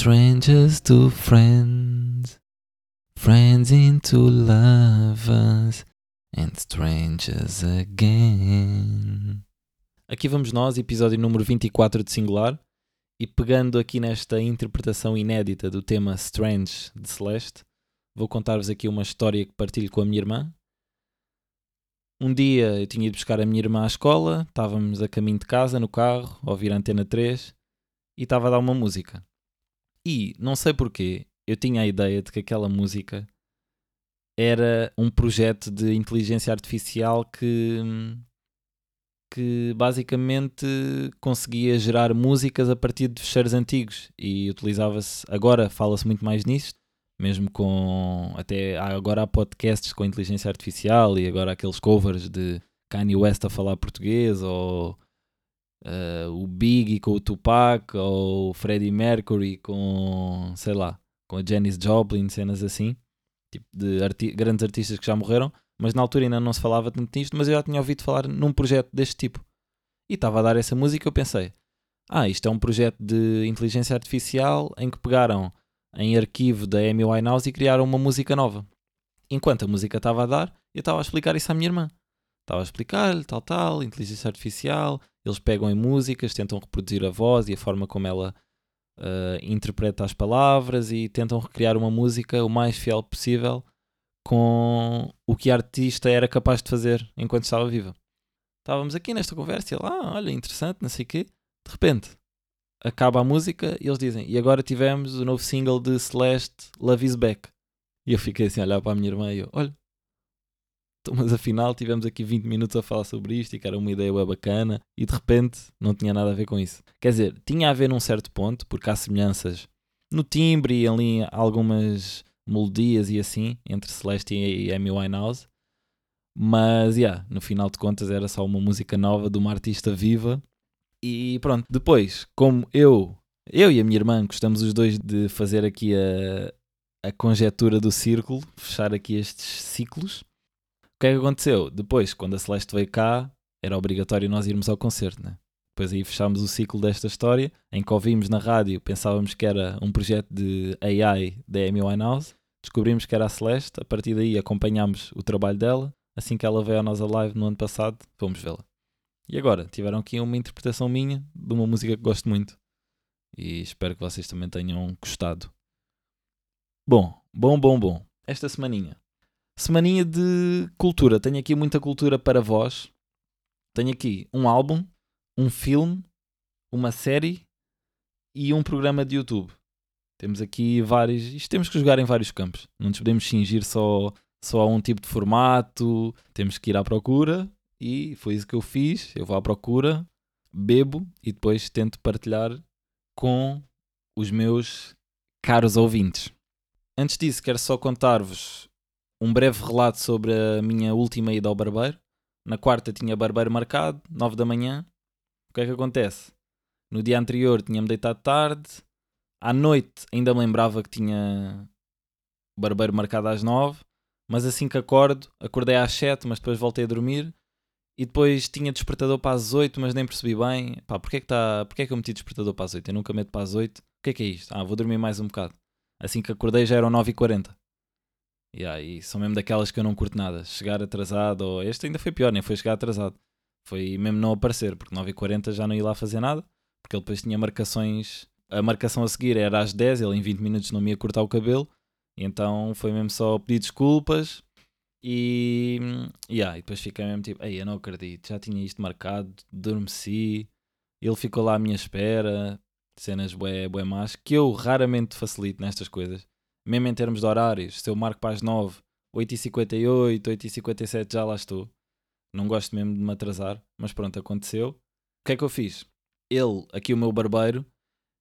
Strangers to friends, friends into lovers, and strangers again. Aqui vamos nós, episódio número 24 de Singular, e pegando aqui nesta interpretação inédita do tema Strange de Celeste, vou contar-vos aqui uma história que partilho com a minha irmã. Um dia eu tinha ido buscar a minha irmã à escola, estávamos a caminho de casa no carro, a ouvir a antena 3 e estava a dar uma música. E não sei porquê, eu tinha a ideia de que aquela música era um projeto de inteligência artificial que, que basicamente conseguia gerar músicas a partir de fecheiros antigos e utilizava-se, agora fala-se muito mais nisso, mesmo com até agora há podcasts com inteligência artificial e agora aqueles covers de Kanye West a falar português ou uh, o Biggie com o Tupac ou o Freddie Mercury com sei lá com a Janis Joplin cenas assim tipo de arti grandes artistas que já morreram mas na altura ainda não se falava tanto nisto mas eu já tinha ouvido falar num projeto deste tipo e estava a dar essa música eu pensei ah isto é um projeto de inteligência artificial em que pegaram em arquivo da Amy Winehouse e criaram uma música nova. Enquanto a música estava a dar, eu estava a explicar isso à minha irmã. Estava a explicar-lhe, tal, tal, inteligência artificial, eles pegam em músicas, tentam reproduzir a voz e a forma como ela uh, interpreta as palavras e tentam recriar uma música o mais fiel possível com o que a artista era capaz de fazer enquanto estava viva. Estávamos aqui nesta conversa e ela, ah, olha, interessante, não sei o quê. De repente, acaba a música e eles dizem: E agora tivemos o novo single de Celeste, Love Is Back. E eu fiquei assim a olhar para a minha irmã e eu: Olha, mas afinal tivemos aqui 20 minutos a falar sobre isto e que era uma ideia bem bacana e de repente não tinha nada a ver com isso. Quer dizer, tinha a ver num certo ponto, porque há semelhanças no timbre e ali algumas melodias e assim entre Celeste e Amy Winehouse. Mas, yeah, no final de contas era só uma música nova de uma artista viva e pronto, depois, como eu, eu e a minha irmã gostamos os dois de fazer aqui a, a conjetura do círculo, fechar aqui estes ciclos, que é que aconteceu? Depois, quando a Celeste veio cá, era obrigatório nós irmos ao concerto, né? Depois aí fechámos o ciclo desta história, em que ouvimos na rádio, pensávamos que era um projeto de AI da Amy Winehouse, descobrimos que era a Celeste, a partir daí acompanhámos o trabalho dela, assim que ela veio à nossa live no ano passado, fomos vê-la. E agora, tiveram aqui uma interpretação minha de uma música que gosto muito. E espero que vocês também tenham gostado. Bom, bom, bom, bom. Esta semaninha. Semaninha de cultura. Tenho aqui muita cultura para vós. Tenho aqui um álbum, um filme, uma série e um programa de YouTube. Temos aqui vários. Isto temos que jogar em vários campos. Não nos podemos fingir só, só a um tipo de formato. Temos que ir à procura e foi isso que eu fiz. Eu vou à procura, bebo e depois tento partilhar com os meus caros ouvintes. Antes disso, quero só contar-vos um breve relato sobre a minha última ida ao barbeiro. Na quarta tinha barbeiro marcado, 9 da manhã. O que é que acontece? No dia anterior tinha-me deitado tarde. À noite ainda me lembrava que tinha barbeiro marcado às 9. Mas assim que acordo, acordei às 7, mas depois voltei a dormir. E depois tinha despertador para as 8, mas nem percebi bem. Pá, porquê é que, tá, porquê é que eu meti despertador para as 8? Eu nunca meto para as 8. O que é que é isto? Ah, vou dormir mais um bocado. Assim que acordei já eram 9h40. E aí são mesmo daquelas que eu não curto nada. Chegar atrasado, ou este ainda foi pior, nem foi chegar atrasado. Foi mesmo não aparecer, porque 9h40 já não ia lá fazer nada. Porque ele depois tinha marcações. A marcação a seguir era às 10, ele em 20 minutos não me ia cortar o cabelo. Então foi mesmo só pedir desculpas e, yeah, e depois fiquei mesmo tipo, ei, eu não acredito, já tinha isto marcado, adormeci, ele ficou lá à minha espera, cenas bué, bué más, que eu raramente facilito nestas coisas, mesmo em termos de horários, se eu marco para as 9, 8h58, 8h57 já lá estou, não gosto mesmo de me atrasar, mas pronto, aconteceu. O que é que eu fiz? Ele, aqui o meu barbeiro,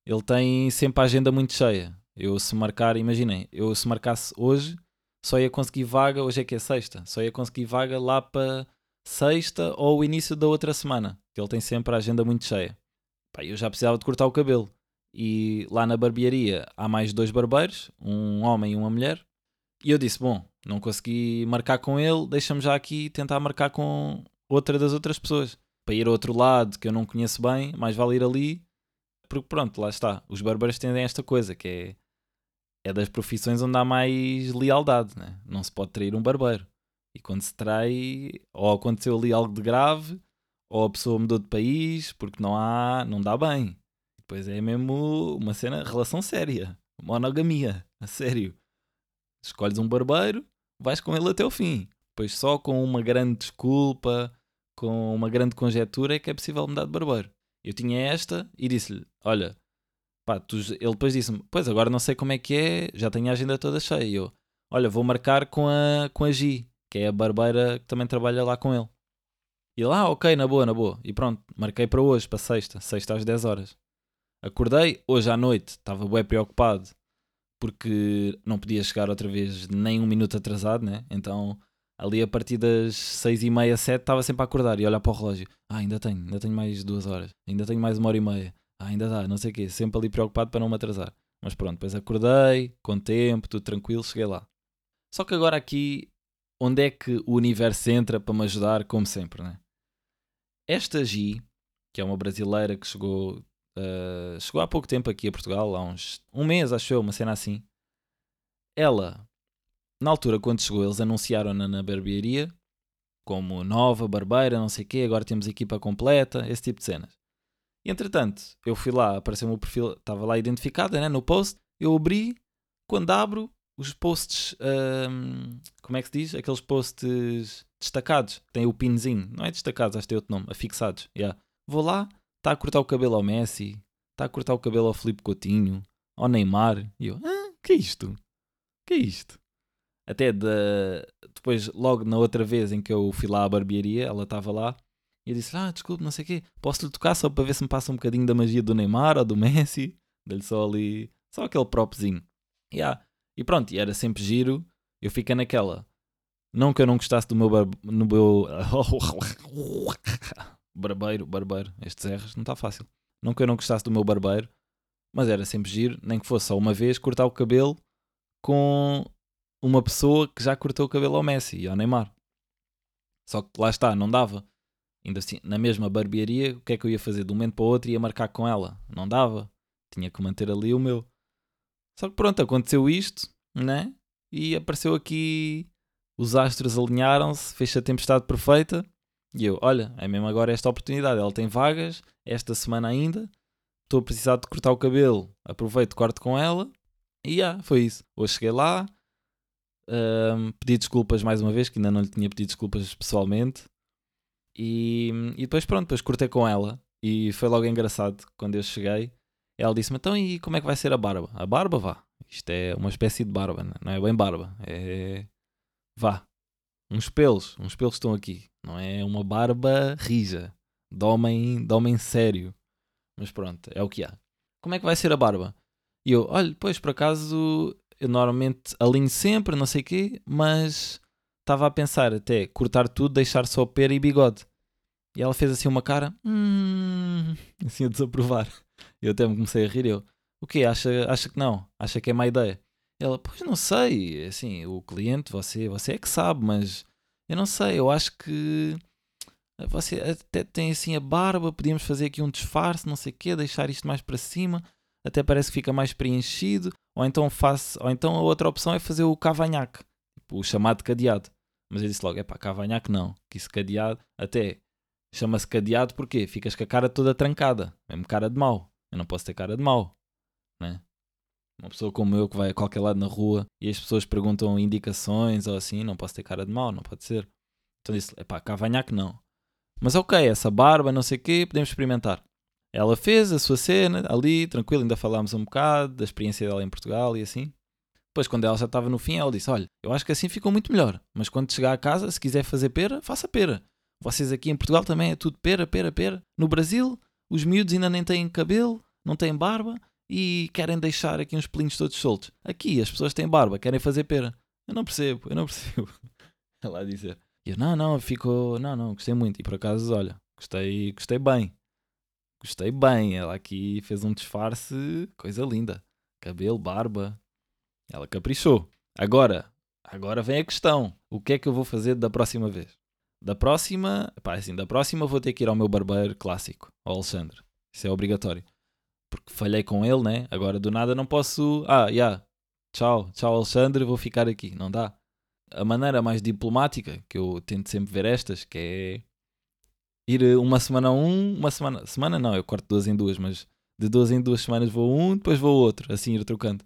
ele tem sempre a agenda muito cheia. Eu se marcar, imaginem, eu se marcasse hoje só ia conseguir vaga, hoje é que é sexta, só ia conseguir vaga lá para sexta ou o início da outra semana, ele tem sempre a agenda muito cheia. Pá, eu já precisava de cortar o cabelo. E lá na barbearia há mais dois barbeiros, um homem e uma mulher. E eu disse: Bom, não consegui marcar com ele, deixa-me já aqui tentar marcar com outra das outras pessoas. Para ir ao outro lado que eu não conheço bem, mais vale ir ali porque pronto, lá está. Os barbeiros têm esta coisa que é, é das profissões onde há mais lealdade, né? Não se pode trair um barbeiro. E quando se trai, ou aconteceu ali algo de grave, ou a pessoa mudou de país, porque não há, não dá bem. Depois é mesmo uma cena, relação séria, monogamia, a sério. Escolhes um barbeiro, vais com ele até o fim. Pois só com uma grande desculpa, com uma grande conjetura é que é possível mudar de barbeiro. Eu tinha esta e disse-lhe: Olha, pá, tu... ele depois disse-me: Pois agora não sei como é que é, já tenho a agenda toda cheia. E eu: Olha, vou marcar com a, com a Gi, que é a barbeira que também trabalha lá com ele. E lá, ah, ok, na boa, na boa. E pronto, marquei para hoje, para sexta, sexta às 10 horas. Acordei hoje à noite, estava bem preocupado porque não podia chegar outra vez nem um minuto atrasado, né? Então ali a partir das seis e meia, sete, estava sempre a acordar e olhar para o relógio. Ah, ainda tenho, ainda tenho mais duas horas, ainda tenho mais uma hora e meia, ah, ainda dá, não sei o quê, sempre ali preocupado para não me atrasar. Mas pronto, depois acordei, com tempo, tudo tranquilo, cheguei lá. Só que agora aqui, onde é que o universo entra para me ajudar, como sempre, né? Esta Gi, que é uma brasileira que chegou, uh, chegou há pouco tempo aqui a Portugal, há uns um mês, acho eu, uma cena assim. Ela na altura, quando chegou, eles anunciaram-na na barbearia como nova barbeira, não sei o quê, agora temos equipa completa, esse tipo de cenas. E entretanto, eu fui lá, apareceu o perfil, estava lá identificada né, no post, eu abri, quando abro, os posts, hum, como é que se diz? Aqueles posts destacados, tem o pinzinho, não é destacados, acho que tem outro nome, afixados. Yeah. Vou lá, está a cortar o cabelo ao Messi, está a cortar o cabelo ao Felipe Coutinho, ao Neymar, e eu, ah, que é isto? Que é isto? Até de, depois, logo na outra vez em que eu fui lá à barbearia, ela estava lá e eu disse: Ah, desculpe, não sei o quê, posso-lhe tocar só para ver se me passa um bocadinho da magia do Neymar ou do Messi? Dei-lhe só ali, só aquele propzinho. Yeah. E pronto, e era sempre giro. Eu fiquei naquela. Não que eu não gostasse do meu, bar... no meu... barbeiro, barbeiro, estes erros não está fácil. Não que eu não gostasse do meu barbeiro, mas era sempre giro, nem que fosse só uma vez, cortar o cabelo com uma pessoa que já cortou o cabelo ao Messi e ao Neymar. Só que lá está, não dava. Ainda assim, na mesma barbearia, o que é que eu ia fazer? De um momento para o outro ia marcar com ela. Não dava. Tinha que manter ali o meu. Só que pronto, aconteceu isto, né? E apareceu aqui. Os astros alinharam-se, fez a tempestade perfeita. E eu, olha, é mesmo agora esta oportunidade. Ela tem vagas, esta semana ainda. Estou a precisar de cortar o cabelo. Aproveito, corto com ela. E yeah, foi isso. Hoje cheguei lá, um, pedi desculpas mais uma vez, que ainda não lhe tinha pedido desculpas pessoalmente. E, e depois, pronto, depois cortei com ela. E foi logo engraçado quando eu cheguei. Ela disse-me: Então, e como é que vai ser a barba? A barba, vá. Isto é uma espécie de barba, não é bem barba. É. Vá. Uns pelos. Uns pelos estão aqui. Não é uma barba rija. De homem, de homem sério. Mas pronto, é o que há. Como é que vai ser a barba? E eu, olha, pois por acaso eu normalmente alinho sempre, não sei o quê, mas estava a pensar até cortar tudo, deixar só pera e bigode. E ela fez assim uma cara, hum, assim a desaprovar. Eu até me comecei a rir, eu, o quê? Acha, acha que não? Acha que é má ideia? Ela, pois não sei, assim, o cliente, você, você é que sabe, mas eu não sei, eu acho que você até tem assim a barba, podíamos fazer aqui um disfarce, não sei o quê, deixar isto mais para cima, até parece que fica mais preenchido, ou então, faço, ou então a outra opção é fazer o cavanhaque, tipo, o chamado cadeado. Mas eu disse logo, é pá, cavanhaque não, que isso cadeado, até chama-se cadeado porque ficas com a cara toda trancada, mesmo cara de mau. Eu não posso ter cara de mau, né? Uma pessoa como eu que vai a qualquer lado na rua e as pessoas perguntam indicações ou assim, não posso ter cara de mau, não pode ser. Então disse, é pá, cavanhaque não. Mas ok, essa barba, não sei o quê, podemos experimentar. Ela fez a sua cena ali, tranquilo, ainda falámos um bocado da experiência dela em Portugal e assim. Depois, quando ela já estava no fim, ela disse: Olha, eu acho que assim ficou muito melhor, mas quando chegar a casa, se quiser fazer pera, faça pera. Vocês aqui em Portugal também é tudo pera, pera, pera. No Brasil, os miúdos ainda nem têm cabelo, não têm barba e querem deixar aqui uns pelinhos todos soltos. Aqui, as pessoas têm barba, querem fazer pera. Eu não percebo, eu não percebo. Ela a dizer. E eu, não, não, ficou. Não, não, gostei muito. E por acaso, olha, gostei, gostei bem. Gostei bem. Ela aqui fez um disfarce, coisa linda. Cabelo, barba. Ela caprichou. Agora, agora vem a questão. O que é que eu vou fazer da próxima vez? Da próxima, pá, assim, da próxima vou ter que ir ao meu barbeiro clássico, ao Alexandre. Isso é obrigatório. Porque falhei com ele, né? Agora do nada não posso. Ah, já. Yeah. Tchau, tchau Alexandre, vou ficar aqui. Não dá. A maneira mais diplomática, que eu tento sempre ver estas, que é ir uma semana a um, uma semana. Semana não, eu corto duas em duas, mas de duas em duas semanas vou um, depois vou outro, assim ir trocando.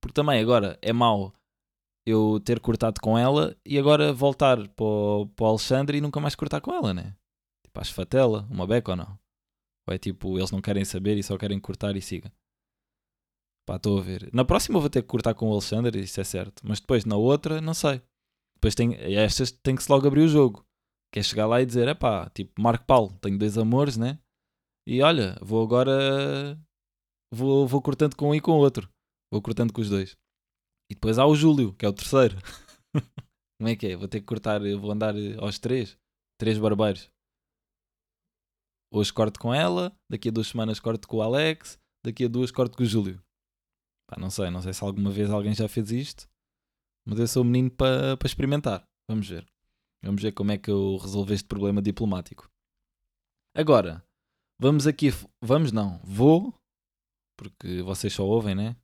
Porque também agora é mau eu ter cortado com ela e agora voltar para o, Alexandre e nunca mais cortar com ela, né? Tipo, a esfatela, uma beca ou não? Ou é tipo, eles não querem saber e só querem cortar e siga? Pá, estou a ver. Na próxima vou ter que cortar com o Alexandre, isso é certo. Mas depois, na outra, não sei. Depois tem, estas tem que se logo abrir o jogo. Que é chegar lá e dizer, é pá, tipo, Marco Paulo, tenho dois amores, né? E olha, vou agora. Vou, vou cortando com um e com o outro. Vou cortando com os dois. E depois há o Júlio, que é o terceiro. Como é que é? Vou ter que cortar, vou andar aos três. Três barbeiros. Hoje corto com ela, daqui a duas semanas corto com o Alex, daqui a duas corto com o Júlio. Pá, não sei, não sei se alguma vez alguém já fez isto, mas eu sou o menino para pa experimentar. Vamos ver. Vamos ver como é que eu resolvo este problema diplomático. Agora, vamos aqui. Vamos não, vou, porque vocês só ouvem, né?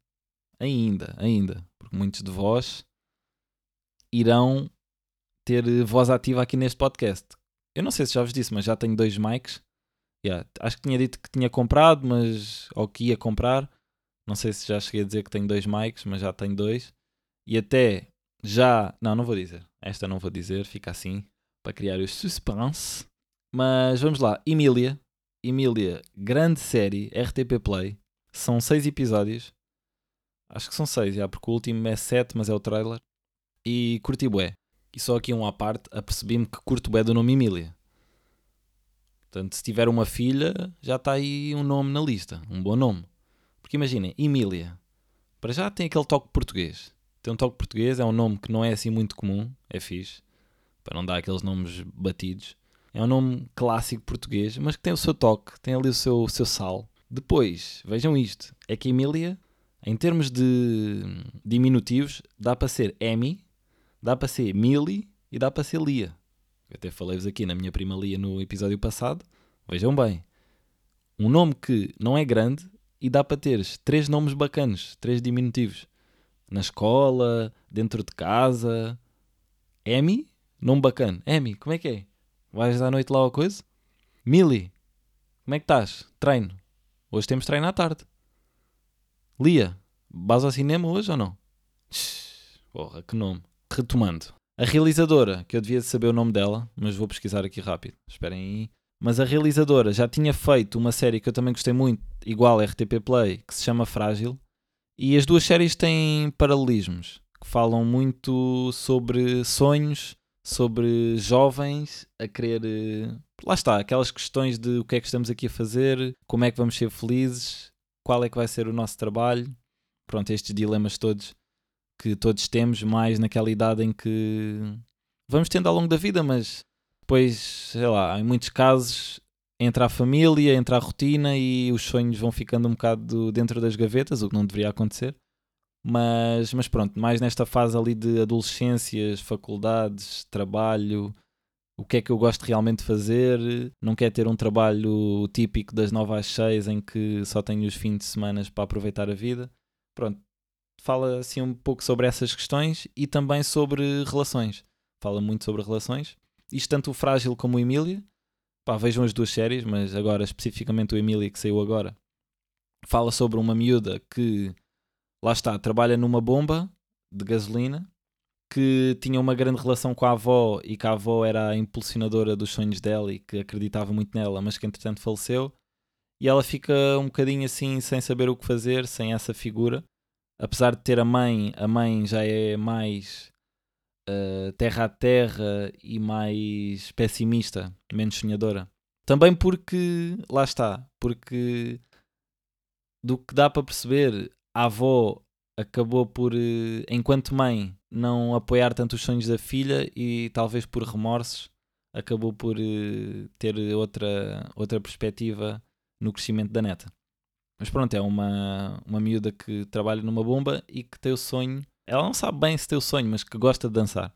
Ainda, ainda. Porque muitos de vós irão ter voz ativa aqui neste podcast. Eu não sei se já vos disse, mas já tenho dois mics. Yeah, acho que tinha dito que tinha comprado, mas ou que ia comprar. Não sei se já cheguei a dizer que tenho dois mics, mas já tenho dois. E até já. Não, não vou dizer. Esta não vou dizer, fica assim, para criar o suspense. Mas vamos lá. Emília. Emília, grande série, RTP Play. São seis episódios. Acho que são seis, já, porque o último é sete, mas é o trailer. E curti bué. E só aqui um à parte, apercebi-me que curto bué do nome Emília. Portanto, se tiver uma filha, já está aí um nome na lista. Um bom nome. Porque imaginem, Emília, para já tem aquele toque português. Tem um toque português, é um nome que não é assim muito comum, é fixe, para não dar aqueles nomes batidos. É um nome clássico português, mas que tem o seu toque, tem ali o seu, o seu sal. Depois, vejam isto, é que Emília, em termos de diminutivos, dá para ser Emi, dá para ser Mili e dá para ser Lia. Eu até falei-vos aqui na minha prima Lia no episódio passado. Vejam bem, um nome que não é grande e dá para teres três nomes bacanos, três diminutivos. Na escola, dentro de casa. Emi, nome bacana. Emi, como é que é? Vais à noite lá ou coisa? Mili, como é que estás? Treino. Hoje temos treino à tarde. Lia, vais ao cinema hoje ou não? Porra, que nome. Retomando. A realizadora, que eu devia saber o nome dela, mas vou pesquisar aqui rápido. Esperem aí. Mas a realizadora já tinha feito uma série que eu também gostei muito, igual a RTP Play, que se chama Frágil. E as duas séries têm paralelismos, que falam muito sobre sonhos, sobre jovens a querer. Eh, lá está, aquelas questões de o que é que estamos aqui a fazer, como é que vamos ser felizes, qual é que vai ser o nosso trabalho. Pronto, estes dilemas todos que todos temos, mais naquela idade em que vamos tendo ao longo da vida, mas depois, sei lá, em muitos casos entra a família, entra a rotina e os sonhos vão ficando um bocado dentro das gavetas, o que não deveria acontecer. Mas, mas pronto, mais nesta fase ali de adolescências, faculdades, trabalho, o que é que eu gosto realmente de fazer, não quer ter um trabalho típico das 9 às 6 em que só tenho os fins de semana para aproveitar a vida. Pronto, fala assim um pouco sobre essas questões e também sobre relações. Fala muito sobre relações isto tanto o Frágil como o Emília. Pá, vejam as duas séries, mas agora especificamente o Emília que saiu agora. Fala sobre uma miúda que, lá está, trabalha numa bomba de gasolina, que tinha uma grande relação com a avó e que a avó era a impulsionadora dos sonhos dela e que acreditava muito nela, mas que entretanto faleceu. E ela fica um bocadinho assim, sem saber o que fazer, sem essa figura. Apesar de ter a mãe, a mãe já é mais uh, terra a terra e mais pessimista, menos sonhadora. Também porque, lá está, porque do que dá para perceber, a avó acabou por, uh, enquanto mãe, não apoiar tanto os sonhos da filha e talvez por remorsos acabou por uh, ter outra, outra perspectiva no crescimento da neta. Mas pronto, é uma, uma miúda que trabalha numa bomba e que tem o sonho ela não sabe bem se tem o sonho, mas que gosta de dançar.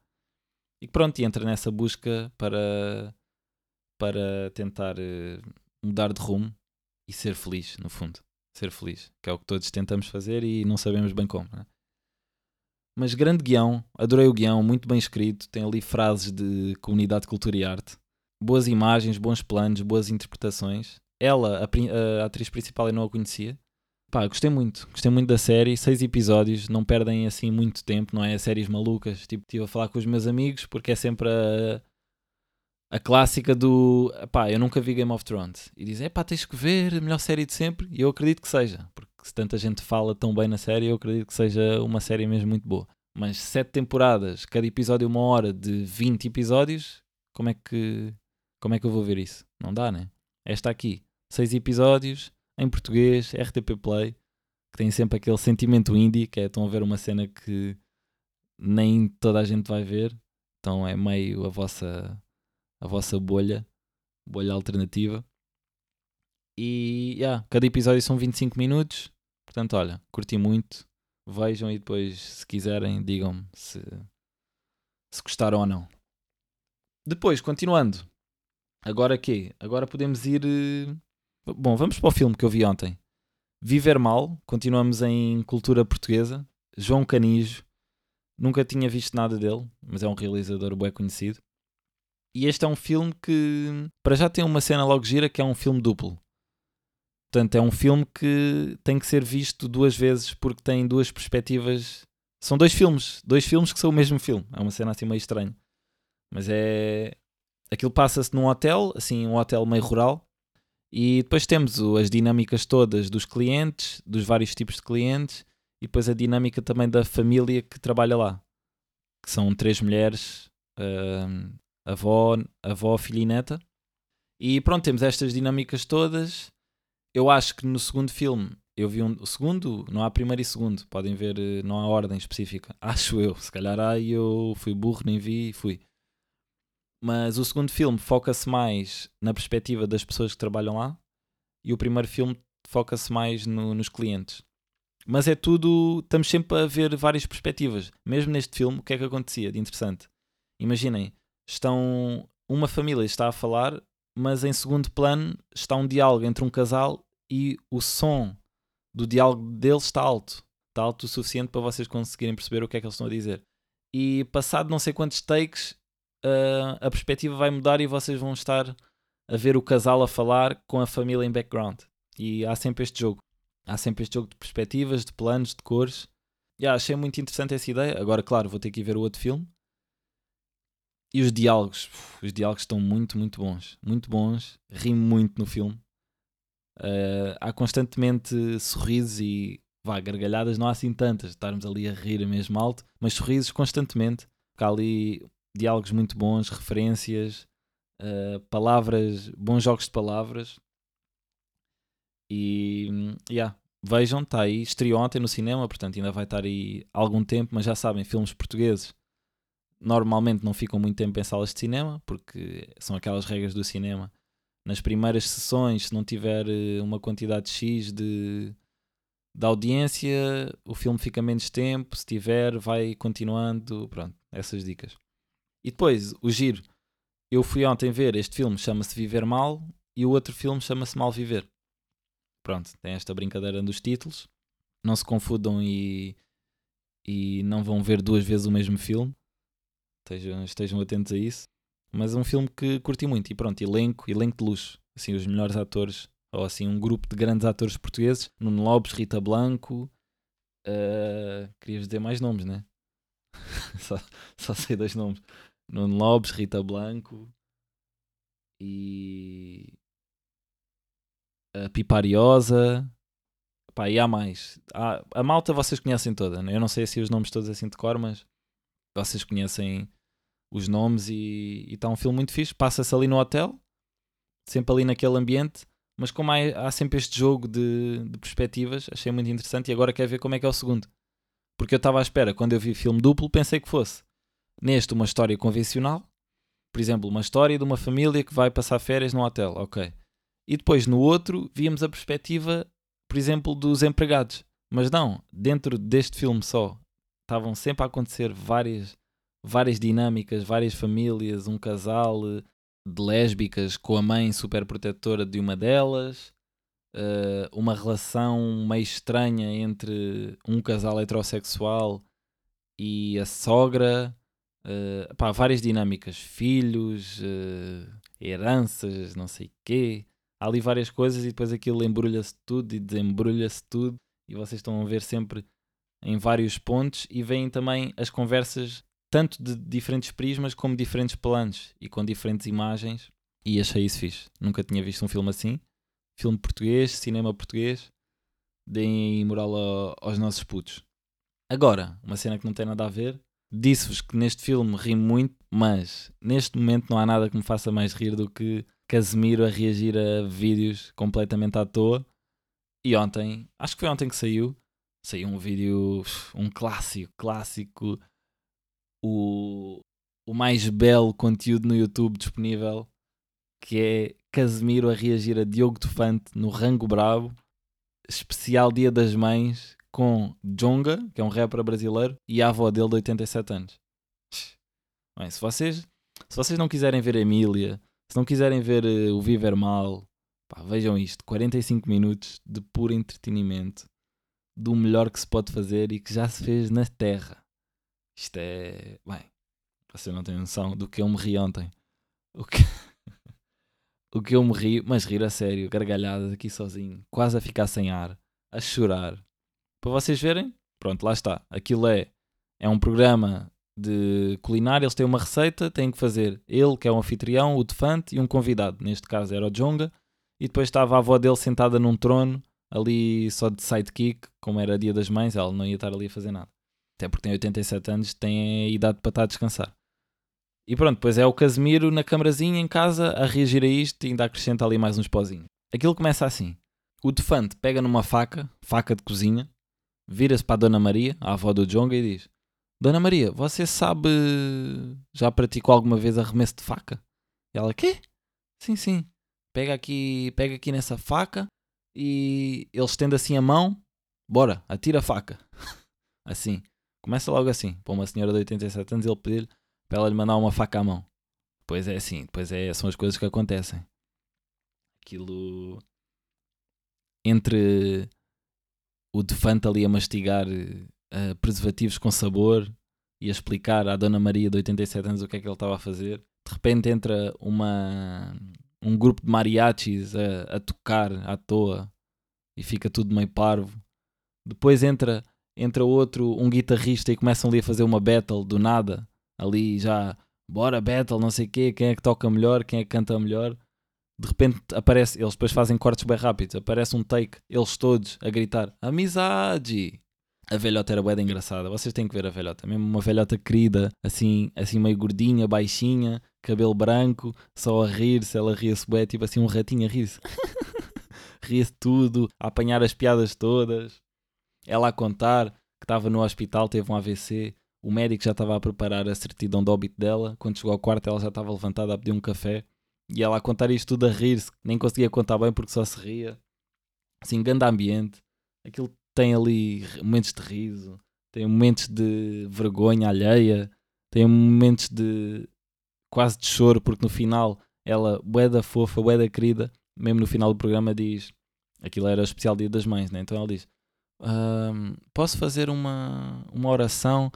E pronto, e entra nessa busca para, para tentar uh, mudar de rumo e ser feliz, no fundo. ser feliz, que é o que todos tentamos fazer e não sabemos bem como. Né? Mas grande guião, adorei o guião, muito bem escrito, tem ali frases de comunidade, cultura e arte, boas imagens, bons planos, boas interpretações. Ela, a, a atriz principal, eu não a conhecia. Pá, gostei muito, gostei muito da série, seis episódios, não perdem assim muito tempo, não é? Séries malucas, tipo, estive a falar com os meus amigos porque é sempre a, a clássica do pá, eu nunca vi Game of Thrones e dizem, pá, tens que ver, a melhor série de sempre, e eu acredito que seja, porque se tanta gente fala tão bem na série, eu acredito que seja uma série mesmo muito boa. Mas sete temporadas, cada episódio uma hora de 20 episódios, como é que como é que eu vou ver isso? Não dá, né? Esta aqui, seis episódios em português, RTP Play, que tem sempre aquele sentimento indie, que é estão a ver uma cena que nem toda a gente vai ver, então é meio a vossa a vossa bolha, bolha alternativa. E yeah, cada episódio são 25 minutos. Portanto, olha, curti muito. Vejam e depois, se quiserem, digam-me se, se gostaram ou não. Depois, continuando. Agora quê? Agora podemos ir. Bom, vamos para o filme que eu vi ontem. Viver Mal. Continuamos em cultura portuguesa. João Canijo. Nunca tinha visto nada dele, mas é um realizador bem conhecido. E este é um filme que, para já, tem uma cena logo gira que é um filme duplo. Portanto, é um filme que tem que ser visto duas vezes porque tem duas perspectivas. São dois filmes, dois filmes que são o mesmo filme. É uma cena assim meio estranha. Mas é. Aquilo passa-se num hotel, assim, um hotel meio rural. E depois temos as dinâmicas todas dos clientes, dos vários tipos de clientes, e depois a dinâmica também da família que trabalha lá. Que são três mulheres, uh, avó, avó, filha e neta. E pronto, temos estas dinâmicas todas. Eu acho que no segundo filme, eu vi um, o segundo, não há primeiro e segundo, podem ver, eh, não há ordem específica. Acho eu, se calhar há eu fui burro, nem vi e fui. Mas o segundo filme foca-se mais na perspectiva das pessoas que trabalham lá e o primeiro filme foca-se mais no, nos clientes. Mas é tudo, estamos sempre a ver várias perspectivas. Mesmo neste filme, o que é que acontecia de interessante? Imaginem, estão uma família está a falar, mas em segundo plano está um diálogo entre um casal e o som do diálogo deles está alto. Está alto o suficiente para vocês conseguirem perceber o que é que eles estão a dizer. E passado não sei quantos takes, uh, a perspectiva vai mudar e vocês vão estar a ver o casal a falar com a família em background. E há sempre este jogo. Há sempre este jogo de perspectivas, de planos, de cores. E yeah, achei muito interessante essa ideia. Agora, claro, vou ter que ir ver o outro filme e os diálogos, os diálogos estão muito, muito bons. Muito bons. Rimo muito no filme. Uh, há constantemente sorrisos e vá, gargalhadas não há assim tantas, estarmos ali a rir mesmo alto, mas sorrisos constantemente. Há ali diálogos muito bons, referências, uh, palavras, bons jogos de palavras. E yeah, vejam, está aí, estreou ontem no cinema, portanto ainda vai estar aí algum tempo, mas já sabem, filmes portugueses normalmente não ficam muito tempo em salas de cinema, porque são aquelas regras do cinema. Nas primeiras sessões, se não tiver eh, uma quantidade X de, de audiência, o filme fica menos tempo. Se tiver, vai continuando. Pronto, essas dicas. E depois, o giro. Eu fui ontem ver este filme, chama-se Viver Mal, e o outro filme chama-se Mal Viver. Pronto, tem esta brincadeira dos títulos. Não se confundam e, e não vão ver duas vezes o mesmo filme estejam, estejam atentos a isso. Mas é um filme que curti muito e pronto, elenco, elenco de luxo. Assim, os melhores atores, ou assim, um grupo de grandes atores portugueses: Nuno Lopes, Rita Blanco. Uh, querias dizer mais nomes, né? só, só sei dois nomes: Nuno Lopes, Rita Blanco e. A Pipariosa. Pá, e há mais. Há, a malta vocês conhecem toda, né? Eu não sei se os nomes todos assim de cor, mas vocês conhecem os nomes e está um filme muito fixe. Passa-se ali no hotel, sempre ali naquele ambiente, mas como há, há sempre este jogo de, de, perspectivas, achei muito interessante e agora quero ver como é que é o segundo. Porque eu estava à espera, quando eu vi filme duplo, pensei que fosse neste uma história convencional, por exemplo, uma história de uma família que vai passar férias no hotel, ok. E depois no outro víamos a perspectiva, por exemplo, dos empregados. Mas não, dentro deste filme só, estavam sempre a acontecer várias, várias dinâmicas, várias famílias, um casal eh, de lésbicas com a mãe super protetora de uma delas, uh, uma relação meio estranha entre um casal heterossexual e a sogra. Uh, pá, várias dinâmicas, filhos, uh, heranças, não sei quê. Há ali várias coisas e depois aquilo embrulha-se tudo e desembrulha-se tudo e vocês estão a ver sempre em vários pontos e veem também as conversas tanto de diferentes prismas como diferentes planos e com diferentes imagens e achei isso fixe. Nunca tinha visto um filme assim. Filme português, cinema português. Deem moral aos nossos putos. Agora, uma cena que não tem nada a ver. Disse-vos que neste filme ri muito, mas neste momento não há nada que me faça mais rir do que Casemiro a reagir a vídeos completamente à toa. E ontem, acho que foi ontem que saiu, saiu um vídeo, um clássico, clássico, o, o mais belo conteúdo no YouTube disponível, que é Casemiro a reagir a Diogo Tufante no Rango Bravo, especial Dia das Mães, com Jonga, que é um rapper brasileiro, e a avó dele de 87 anos. Bem, se vocês, se vocês não quiserem ver Emília, se não quiserem ver uh, o Viver Mal, pá, vejam isto: 45 minutos de puro entretenimento, do melhor que se pode fazer e que já se fez na Terra. Isto é. Bem, você não tem noção do que eu me ri ontem. O que. o que eu me ri, mas rir a sério, gargalhadas aqui sozinho, quase a ficar sem ar, a chorar para vocês verem, pronto, lá está. Aquilo é, é um programa de culinária, eles têm uma receita, têm que fazer ele, que é um anfitrião, o defante e um convidado. Neste caso era o Jonga. E depois estava a avó dele sentada num trono, ali só de sidekick, como era dia das mães, ela não ia estar ali a fazer nada. Até porque tem 87 anos, tem a idade para estar a descansar. E pronto, depois é o Casemiro na camarazinha em casa a reagir a isto e ainda acrescenta ali mais uns pozinhos. Aquilo começa assim. O defante pega numa faca, faca de cozinha, vira-se para a Dona Maria, a avó do Jonga, e diz: Dona Maria, você sabe. Já praticou alguma vez arremesso de faca? E ela: Quê? Sim, sim. Pega aqui, pega aqui nessa faca e ele estende assim a mão. Bora, atira a faca. assim. Começa logo assim. Para uma senhora de 87 anos, ele pedir para ela lhe mandar uma faca à mão. Depois é assim, depois é, são as coisas que acontecem. Aquilo. Entre o Defante ali a mastigar uh, preservativos com sabor e a explicar à Dona Maria de 87 anos o que é que ele estava a fazer. De repente entra uma, um grupo de mariachis a, a tocar à toa e fica tudo meio parvo. Depois entra, entra outro, um guitarrista e começam ali a fazer uma battle do nada. Ali já, bora battle, não sei o quê, quem é que toca melhor, quem é que canta melhor de repente aparece, eles depois fazem cortes bem rápidos, aparece um take, eles todos a gritar amizade. A velhota era bem engraçada, vocês têm que ver a velhota, mesmo uma velhota querida, assim, assim meio gordinha, baixinha, cabelo branco, só a rir-se, ela ria-se bem, tipo assim um ratinho a rir-se. ria-se tudo, a apanhar as piadas todas. Ela a contar que estava no hospital, teve um AVC, o médico já estava a preparar a certidão de óbito dela, quando chegou ao quarto ela já estava levantada a pedir um café e ela a contar isto tudo a rir-se, nem conseguia contar bem porque só se ria. Assim, grande ambiente. Aquilo tem ali momentos de riso, tem momentos de vergonha alheia, tem momentos de quase de choro, porque no final ela, boeda fofa, boeda querida, mesmo no final do programa diz, aquilo era especial dia das mães, né? então ela diz, posso fazer uma, uma oração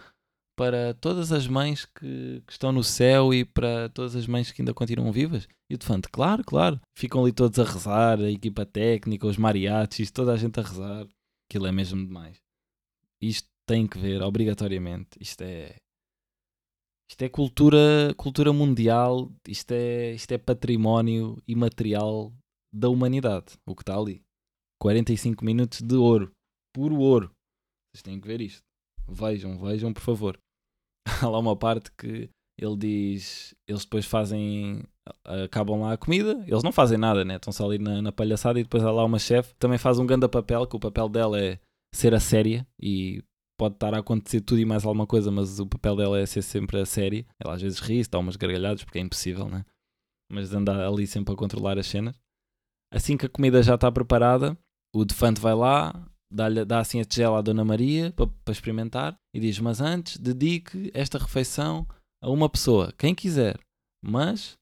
para todas as mães que, que, estão no céu e para todas as mães que ainda continuam vivas? E o Defante, claro, claro. Ficam ali todos a rezar, a equipa técnica, os mariachis, toda a gente a rezar. Aquilo é mesmo demais. Isto tem que ver, obrigatoriamente. Isto é. Isto é cultura, cultura mundial, isto é, isto é património imaterial da humanidade, o que está ali. 45 minutos de ouro, puro ouro. Vocês têm que ver isto. Vejam, vejam, por favor. há lá uma parte que ele diz, eles depois fazem, acabam lá a comida, eles não fazem nada, né? Estão só ali na, na palhaçada e depois há lá uma chefe, também faz um grande papel, que o papel dela é ser a séria e pode estar a acontecer tudo e mais alguma coisa, mas o papel dela é ser sempre a série. Ela às vezes ri, dá umas gargalhadas porque é impossível, né? Mas anda ali sempre a controlar as cenas. Assim que a comida já está preparada, o defante vai lá, dá, dá assim a tigela à Dona Maria para, experimentar e diz: Mas antes, dedique esta refeição a uma pessoa, quem quiser. Mas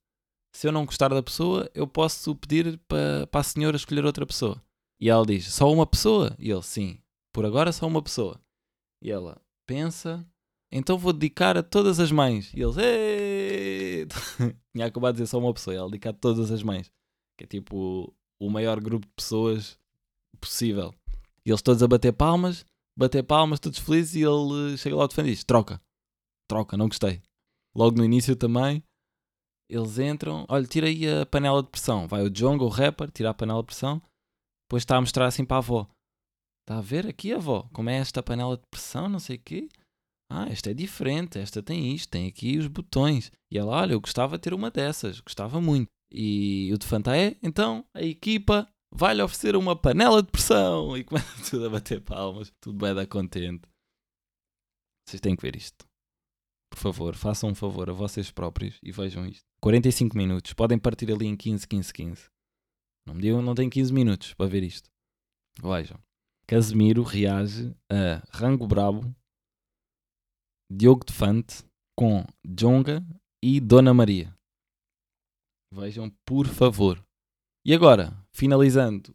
se eu não gostar da pessoa, eu posso pedir para, para a senhora escolher outra pessoa. E ela diz: Só uma pessoa? E ele: Sim, por agora só uma pessoa. E ela pensa: Então vou dedicar a todas as mães. E eles: Ei! Tinha acabado de dizer só uma pessoa. E ela dedicar a todas as mães. Que é tipo o maior grupo de pessoas possível. E eles todos a bater palmas, bater palmas, todos felizes. E ele chega lá ao defende e diz: Troca, troca, não gostei. Logo no início também. Eles entram, olha, tira aí a panela de pressão. Vai o Jonga, o rapper, tira a panela de pressão depois está a mostrar assim para a avó. Está a ver aqui, avó, como é esta panela de pressão, não sei o quê. Ah, esta é diferente, esta tem isto, tem aqui os botões. E ela, olha, eu gostava de ter uma dessas, gostava muito. E o Defanta é, então, a equipa vai-lhe oferecer uma panela de pressão. E começa tudo a bater palmas, tudo bem da contente. Vocês têm que ver isto. Por favor, façam um favor a vocês próprios e vejam isto. 45 minutos, podem partir ali em 15, 15, 15. Não me digam, não tem 15 minutos para ver isto. Vejam. Casemiro reage a Rango Brabo, Diogo Defante com Jonga e Dona Maria. Vejam, por favor. E agora, finalizando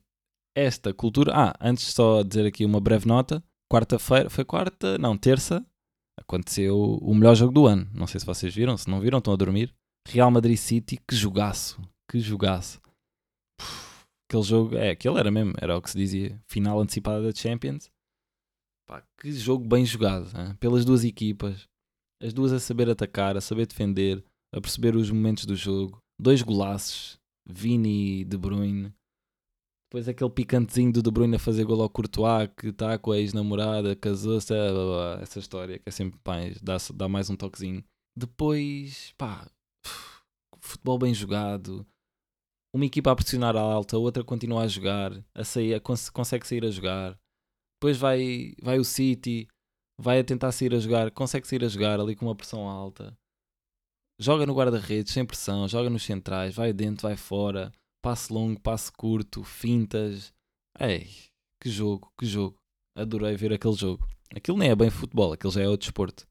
esta cultura. Ah, antes só dizer aqui uma breve nota. Quarta-feira, foi quarta? Não, terça. Aconteceu o melhor jogo do ano. Não sei se vocês viram, se não viram, estão a dormir. Real Madrid City, que jogaço, que jogaço aquele jogo, é, aquele era mesmo, era o que se dizia, final antecipada da Champions. Pá, que jogo bem jogado, hein? pelas duas equipas, as duas a saber atacar, a saber defender, a perceber os momentos do jogo. Dois golaços, Vini e De Bruyne. Depois aquele picantezinho do De Bruyne a fazer gol ao Courtois, que está com a ex-namorada, casou-se, essa história que é sempre, pá, dá, dá mais um toquezinho. Depois, pá, futebol bem jogado, uma equipa a pressionar a alta, a outra continua a jogar, a sair, a cons consegue sair a jogar. Depois vai, vai o City, vai a tentar sair a jogar, consegue sair a jogar ali com uma pressão alta. Joga no guarda-redes, sem pressão, joga nos centrais, vai dentro, vai fora, passe longo, passe curto, fintas. Ei, que jogo, que jogo. Adorei ver aquele jogo. Aquilo nem é bem futebol, aquilo já é outro desporto.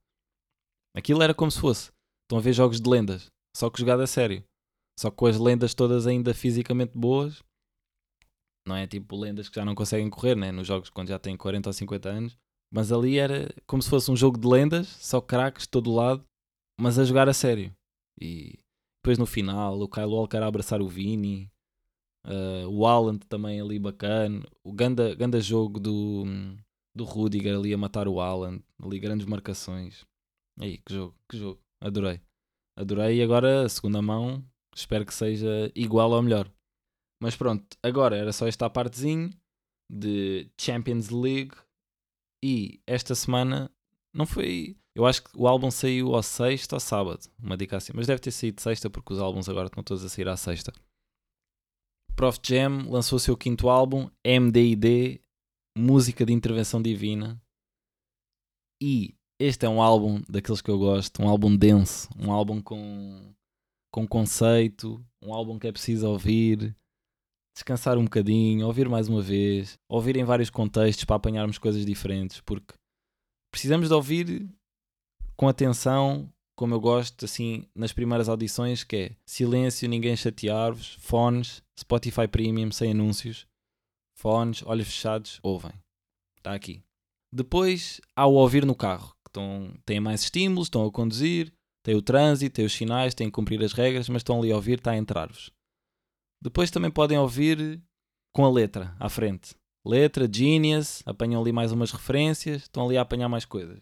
Aquilo era como se fosse. Estão a ver jogos de lendas, só que jogado a sério. Só que com as lendas todas ainda fisicamente boas, não é tipo lendas que já não conseguem correr, né? Nos jogos quando já têm 40 ou 50 anos. Mas ali era como se fosse um jogo de lendas, só craques de todo lado, mas a jogar a sério. E depois no final, o Kyle Walker a abraçar o Vini, uh, o Haaland também ali bacana, o ganda, ganda jogo do, do Rudiger ali a matar o Haaland, ali grandes marcações. Aí, que jogo, que jogo, adorei. Adorei e agora a segunda mão Espero que seja igual ou melhor. Mas pronto, agora era só esta partezinha de Champions League. E esta semana não foi. Eu acho que o álbum saiu ao sexta ou sábado, uma dica assim. Mas deve ter saído sexta porque os álbuns agora estão todos a sair à sexta. Prof Jam lançou o seu quinto álbum, MDID, Música de Intervenção Divina. E este é um álbum daqueles que eu gosto, um álbum denso, um álbum com com conceito, um álbum que é preciso ouvir, descansar um bocadinho, ouvir mais uma vez, ouvir em vários contextos para apanharmos coisas diferentes, porque precisamos de ouvir com atenção, como eu gosto, assim, nas primeiras audições, que é silêncio, ninguém chatear-vos, fones, Spotify Premium sem anúncios, fones, olhos fechados, ouvem. Está aqui. Depois há o ouvir no carro, que estão, têm mais estímulos, estão a conduzir, tem o trânsito, tem os sinais, têm que cumprir as regras, mas estão ali a ouvir, está a entrar-vos. Depois também podem ouvir com a letra à frente. Letra, Genius, apanham ali mais umas referências, estão ali a apanhar mais coisas.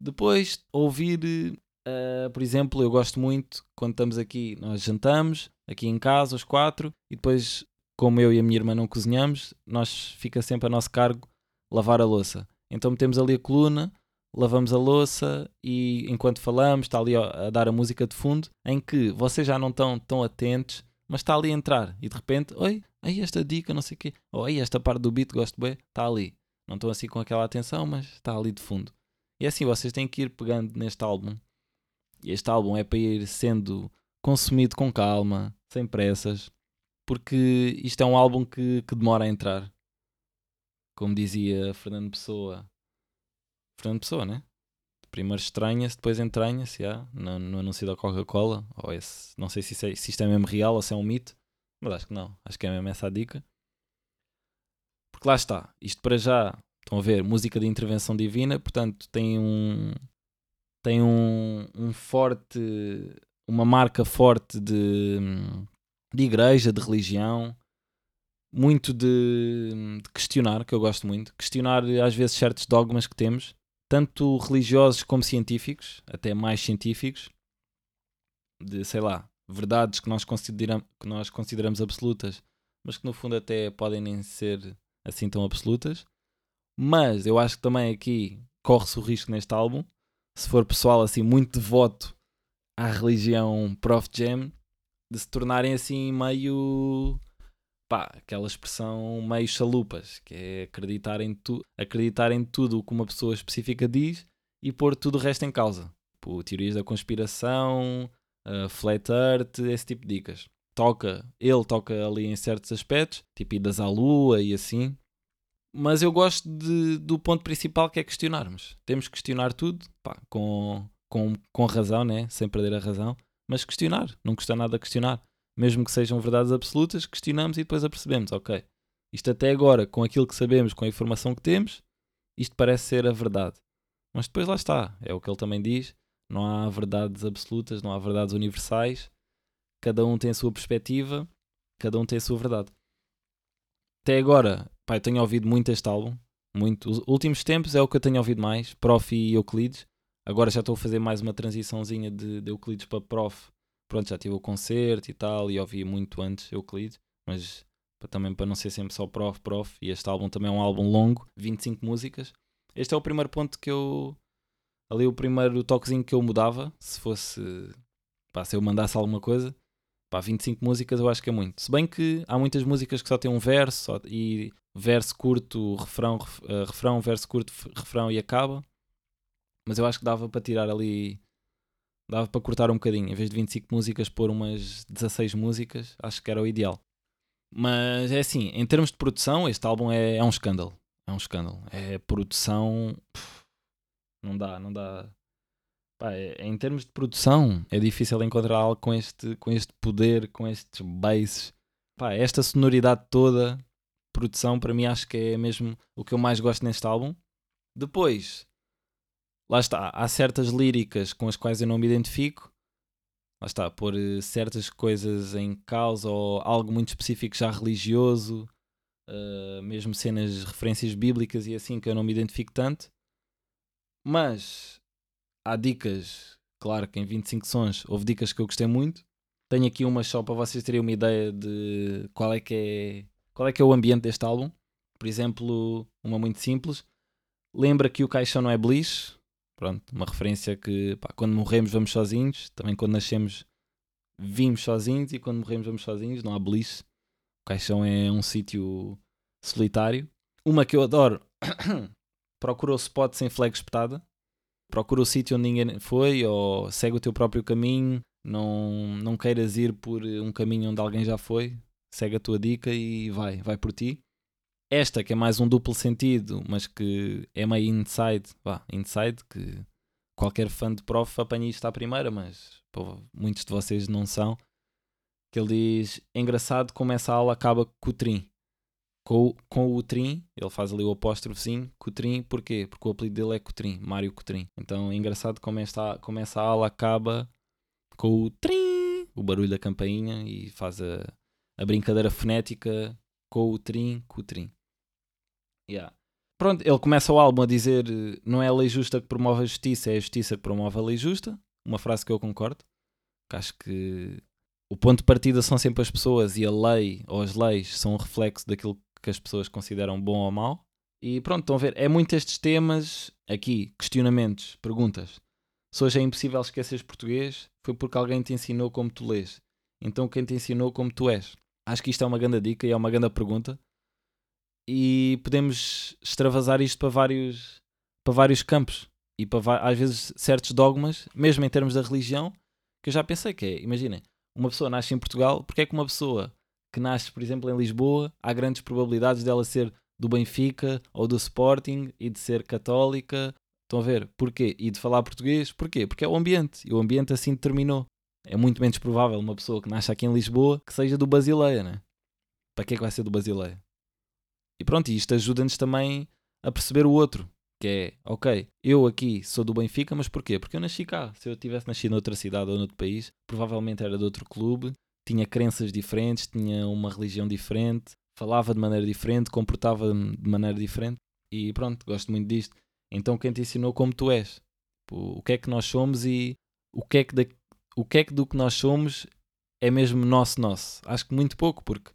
Depois, ouvir, uh, por exemplo, eu gosto muito quando estamos aqui, nós jantamos, aqui em casa, os quatro, e depois, como eu e a minha irmã não cozinhamos, nós fica sempre a nosso cargo lavar a louça. Então metemos ali a coluna, lavamos a louça e enquanto falamos está ali a, dar a música de fundo em que vocês já não estão tão atentos, mas está ali a entrar e de repente, oi, aí esta dica, não sei o quê, ou aí esta parte do beat, gosto bem, está ali. Não estão assim com aquela atenção, mas está ali de fundo. E é assim, vocês têm que ir pegando neste álbum. E este álbum é para ir sendo consumido com calma, sem pressas, porque isto é um álbum que, que demora a entrar. Como dizia Fernando Pessoa, Fernando Pessoa, né? Primeiro estranha-se, depois entranha-se, yeah, no, no anúncio da Coca-Cola. Ou esse, não sei se, é, se isto é mesmo real ou se é um mito, mas acho que não. Acho que é mesmo essa a dica. Porque lá está, isto para já, estão a ver, música de intervenção divina, portanto tem um. tem um, um forte. uma marca forte de, de igreja, de religião, muito de, de questionar, que eu gosto muito, questionar às vezes certos dogmas que temos, tanto religiosos como científicos, até mais científicos, de sei lá, verdades que nós, consideramos, que nós consideramos absolutas, mas que no fundo até podem nem ser assim tão absolutas. Mas eu acho que também aqui corre-se o risco neste álbum, se for pessoal assim muito devoto à religião Prof Jam, de se tornarem assim meio pá, aquela expressão meio chalupas, que é acreditar em, tu, acreditar em tudo o que uma pessoa específica diz e pôr tudo o resto em causa. Por teorias da conspiração, uh, flat earth, esse tipo de dicas. Toca, ele toca ali em certos aspectos, tipo idas à lua e assim. Mas eu gosto de, do ponto principal que é questionarmos. Temos que questionar tudo, pá, com, com, com razão, né? sem perder a razão, mas questionar, não custa nada questionar. Mesmo que sejam verdades absolutas, questionamos e depois apercebemos, ok, isto até agora, com aquilo que sabemos, com a informação que temos, isto parece ser a verdade. Mas depois lá está, é o que ele também diz, não há verdades absolutas, não há verdades universais. Cada um tem a sua perspectiva, cada um tem a sua verdade. Até agora, pá, eu tenho ouvido muito este álbum. Muito. Os últimos tempos é o que eu tenho ouvido mais, Prof e Euclides. Agora já estou a fazer mais uma transiçãozinha de, de Euclides para Prof. Pronto, já tive o concerto e tal, e ouvi muito antes Euclides, mas também para não ser sempre só Prof, Prof. E este álbum também é um álbum longo, 25 músicas. Este é o primeiro ponto que eu, ali o primeiro toquezinho que eu mudava, se fosse, pá, se eu mandasse alguma coisa, pá, 25 músicas eu acho que é muito. Se bem que há muitas músicas que só têm um verso só, e verso curto, refrão, uh, refrão, verso curto, refrão e acaba. Mas eu acho que dava para tirar ali, dava para cortar um bocadinho, em vez de 25 músicas, pôr umas 16 músicas, acho que era o ideal. Mas é assim, em termos de produção, este álbum é, é um escândalo. É um escândalo. É produção. Não dá, não dá. Pá, é, em termos de produção, é difícil encontrar algo com este, com este poder, com estes basses. Pá, esta sonoridade toda, produção, para mim acho que é mesmo o que eu mais gosto neste álbum. Depois, lá está, há certas líricas com as quais eu não me identifico. Lá está, pôr eh, certas coisas em causa ou algo muito específico já religioso, uh, mesmo cenas, referências bíblicas e assim que eu não me identifico tanto. Mas há dicas, claro que em 25 sons houve dicas que eu gostei muito. Tenho aqui umas só para vocês terem uma ideia de qual é que é, qual é, que é o ambiente deste álbum. Por exemplo, uma muito simples. Lembra que o caixão não é beliche. Pronto, uma referência que pá, quando morremos vamos sozinhos. Também quando nascemos vimos sozinhos e quando morremos vamos sozinhos. Não há beliche. O caixão é um sítio solitário. Uma que eu adoro procura o spot sem flag espetada, procura o sítio onde ninguém foi ou segue o teu próprio caminho, não, não queiras ir por um caminho onde alguém já foi, segue a tua dica e vai, vai por ti. Esta que é mais um duplo sentido, mas que é meio inside, vá, inside, que qualquer fã de prof apanha isto à primeira, mas pô, muitos de vocês não são. Que ele diz: engraçado como essa aula acaba com o trim com, com o Trim, ele faz ali o apóstrofozinho, Cotrim, porquê? Porque o apelido dele é Cotrim, Mário Cotrim. Então é engraçado como, esta, como essa ala acaba com o Trim, o barulho da campainha, e faz a, a brincadeira fonética com o Trim, Cotrim. Yeah. Pronto, ele começa o álbum a dizer não é a lei justa que promove a justiça, é a justiça que promove a lei justa. Uma frase que eu concordo. Que acho que o ponto de partida são sempre as pessoas e a lei ou as leis são um reflexo daquilo que as pessoas consideram bom ou mau. E pronto, estão a ver, é muito estes temas aqui, questionamentos, perguntas. Se hoje é impossível esqueceres português, foi porque alguém te ensinou como tu lês. Então quem te ensinou como tu és? Acho que isto é uma grande dica e é uma grande pergunta. E podemos extravasar isto para vários, para vários campos. E para às vezes certos dogmas, mesmo em termos da religião, que eu já pensei que é, imaginem, uma pessoa nasce em Portugal, porque é que uma pessoa que nasce, por exemplo, em Lisboa, há grandes probabilidades dela ser do Benfica ou do Sporting e de ser católica. Estão a ver? Porquê? E de falar português? Porquê? Porque é o ambiente. E o ambiente assim determinou. É muito menos provável uma pessoa que nasce aqui em Lisboa que seja do Basileia, né? Para que é que vai ser do Basileia? E pronto, isto ajuda-nos também a perceber o outro. Que é, ok, eu aqui sou do Benfica, mas porquê? Porque eu nasci cá. Se eu tivesse nascido noutra cidade ou noutro país, provavelmente era de outro clube, tinha crenças diferentes, tinha uma religião diferente, falava de maneira diferente, comportava-me de maneira diferente. E pronto, gosto muito disto. Então quem te ensinou como tu és? O que é que nós somos e o que é que, o que, é que do que nós somos é mesmo nosso, nosso? Acho que muito pouco, porque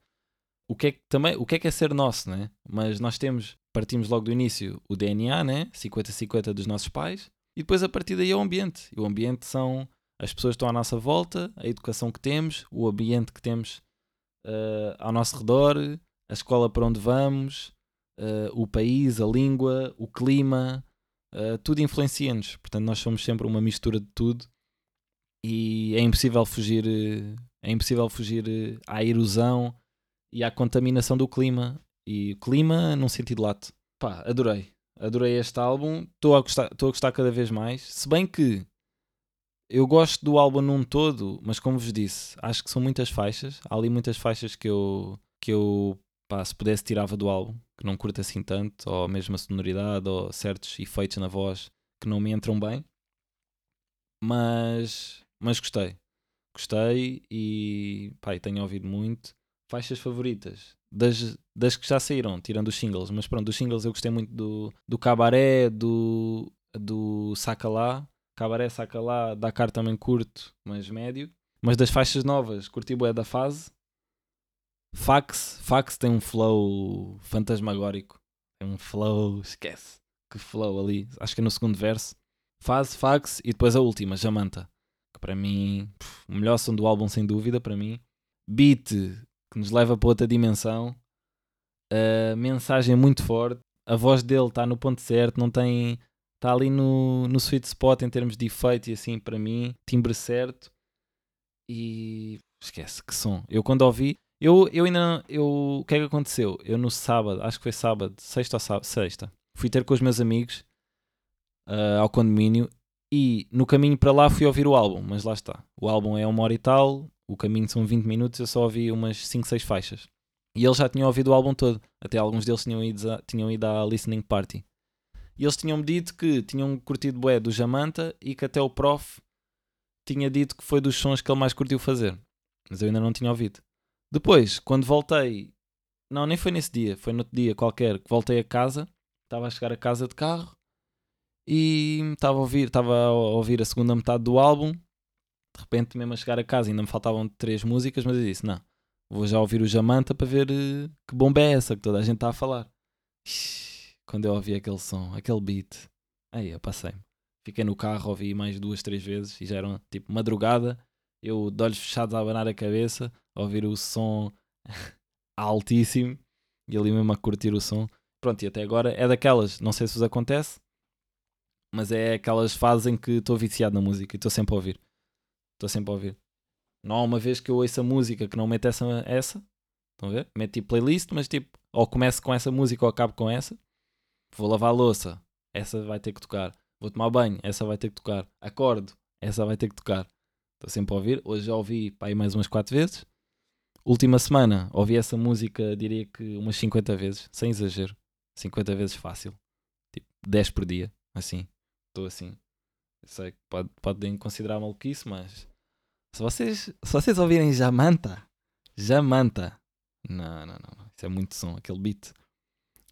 o que é que, também, o que, é, que é ser nosso, né? Mas nós temos, partimos logo do início, o DNA, né? 50-50 dos nossos pais, e depois a partir daí é o ambiente. E o ambiente são as pessoas que estão à nossa volta, a educação que temos, o ambiente que temos uh, ao nosso redor, a escola para onde vamos, uh, o país, a língua, o clima, uh, tudo influencia-nos. Portanto, nós somos sempre uma mistura de tudo e é impossível fugir, é impossível fugir à erosão e à contaminação do clima. E o clima num sentido lato. Pá, adorei. Adorei este álbum. Estou a, gostar, estou a gostar cada vez mais. Se bem que eu gosto do álbum num todo, mas como vos disse, acho que são muitas faixas. Há ali muitas faixas que eu, que eu pá, se pudesse tirava do álbum, que não curto assim tanto, ou mesmo a sonoridade, ou certos efeitos na voz que não me entram bem. Mas, mas gostei. Gostei e pá, tenho ouvido muito faixas favoritas das, das que já saíram, tirando os singles, mas pronto, dos singles eu gostei muito do, do Cabaré, do, do Saca Lá. Cabaré, Saca Lá, Dakar também curto, mas médio. Mas das faixas novas, curti bué da fase. Fax, Fax tem um flow fantasmagórico. Tem um flow, esquece. Que flow ali, acho que é no segundo verso. Fase, Fax e depois a última, Jamanta. Para mim, pff, o melhor som do álbum sem dúvida, para mim. Beat, que nos leva para outra dimensão. A mensagem é muito forte. A voz dele está no ponto certo, não tem. Está ali no, no sweet spot em termos de efeito e assim para mim. Timbre certo. E esquece, que som. Eu quando ouvi, eu, eu ainda. Eu, o que é que aconteceu? Eu no sábado, acho que foi sábado, sexta ou sábado, sexta, fui ter com os meus amigos uh, ao condomínio e no caminho para lá fui ouvir o álbum, mas lá está. O álbum é uma hora e tal, o caminho são 20 minutos, eu só ouvi umas 5, 6 faixas. E eles já tinham ouvido o álbum todo. Até alguns deles tinham ido, a, tinham ido à listening party. E eles tinham-me dito que tinham curtido bué do Jamanta e que até o prof tinha dito que foi dos sons que ele mais curtiu fazer. Mas eu ainda não tinha ouvido. Depois, quando voltei, não, nem foi nesse dia, foi no outro dia qualquer, que voltei a casa, estava a chegar a casa de carro e estava a ouvir, estava a ouvir a segunda metade do álbum de repente, mesmo a chegar a casa, ainda me faltavam três músicas, mas eu disse: Não, vou já ouvir o Jamanta para ver uh, que bomba é essa que toda a gente está a falar. Quando eu ouvi aquele som, aquele beat, aí eu passei-me. Fiquei no carro, ouvi mais duas, três vezes e já era tipo madrugada. Eu de olhos fechados a abanar a cabeça, a ouvir o som altíssimo e ali mesmo a curtir o som. Pronto, e até agora é daquelas, não sei se vos acontece, mas é aquelas fases em que estou viciado na música e estou sempre a ouvir. Estou sempre a ouvir. Não há uma vez que eu ouça música que não mete essa. essa estão a ver? Mete tipo playlist, mas tipo, ou começo com essa música ou acabo com essa. Vou lavar a louça, essa vai ter que tocar. Vou tomar banho, essa vai ter que tocar. Acordo, essa vai ter que tocar. Estou sempre a ouvir. Hoje já ouvi aí mais umas 4 vezes. Última semana ouvi essa música, diria que umas 50 vezes, sem exagero. 50 vezes fácil. Tipo, 10 por dia. Assim. Estou assim. Eu sei que pode, podem considerar maluquice, mas se vocês, se vocês ouvirem Jamanta, Jamanta, não, não, não, isso é muito som, aquele beat,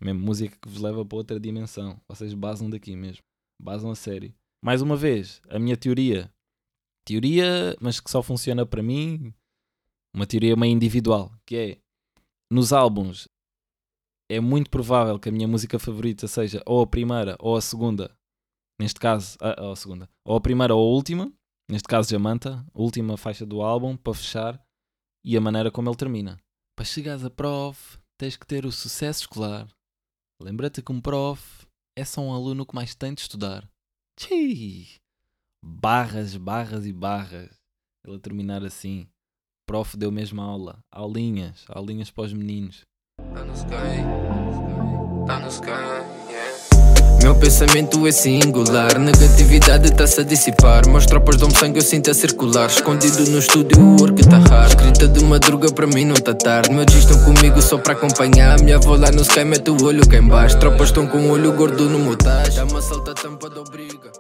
mesmo música que vos leva para outra dimensão. Vocês basam daqui mesmo, basam a sério. Mais uma vez, a minha teoria, teoria, mas que só funciona para mim, uma teoria meio individual, que é nos álbuns é muito provável que a minha música favorita seja ou a primeira ou a segunda neste caso, a, a, segunda, ou a primeira ou a última, neste caso Jamanta, a última faixa do álbum, para fechar, e a maneira como ele termina. Para chegares a prof, tens que ter o sucesso escolar. Lembra-te que um prof é só um aluno que mais tem de estudar. Tchii! Barras, barras e barras. Ele a terminar assim. Prof deu mesmo aula. Aulinhas, aulinhas para os meninos. Tá no sky, tá no sky. Meu pensamento é singular. Negatividade tá-se a dissipar. Meus tropas dão sangue, eu sinto a circular. Escondido no estúdio, o work tá hard. Escrita de madruga para mim não tá tarde. Meus dias estão comigo só para acompanhar. Minha avó lá no sky mete o olho cá embaixo. Tropas estão com o olho gordo no motage. Dá uma salta tampa da obriga.